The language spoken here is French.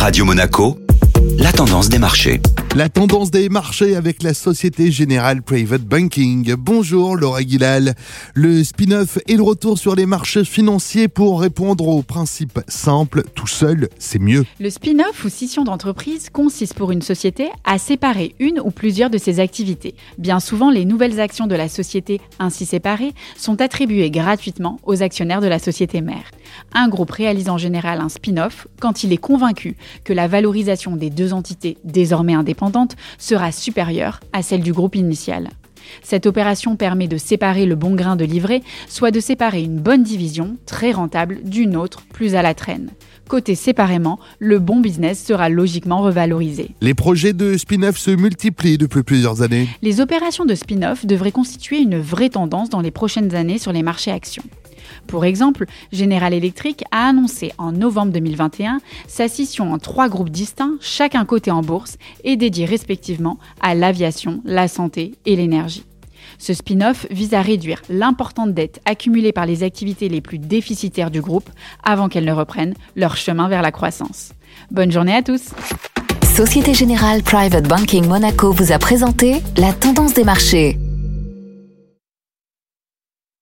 Radio Monaco, la tendance des marchés. La tendance des marchés avec la Société Générale Private Banking. Bonjour Laura Guilal. Le spin-off est le retour sur les marchés financiers pour répondre au principe simple, tout seul, c'est mieux. Le spin-off ou scission d'entreprise consiste pour une société à séparer une ou plusieurs de ses activités. Bien souvent, les nouvelles actions de la société ainsi séparées sont attribuées gratuitement aux actionnaires de la société mère. Un groupe réalise en général un spin-off quand il est convaincu que la valorisation des deux entités désormais indépendantes sera supérieure à celle du groupe initial. Cette opération permet de séparer le bon grain de livret, soit de séparer une bonne division, très rentable, d'une autre, plus à la traîne. Côté séparément, le bon business sera logiquement revalorisé. Les projets de spin-off se multiplient depuis plusieurs années. Les opérations de spin-off devraient constituer une vraie tendance dans les prochaines années sur les marchés actions. Pour exemple, General Electric a annoncé en novembre 2021 sa scission en trois groupes distincts, chacun coté en bourse et dédiés respectivement à l'aviation, la santé et l'énergie. Ce spin-off vise à réduire l'importante dette accumulée par les activités les plus déficitaires du groupe avant qu'elles ne reprennent leur chemin vers la croissance. Bonne journée à tous Société Générale Private Banking Monaco vous a présenté la tendance des marchés.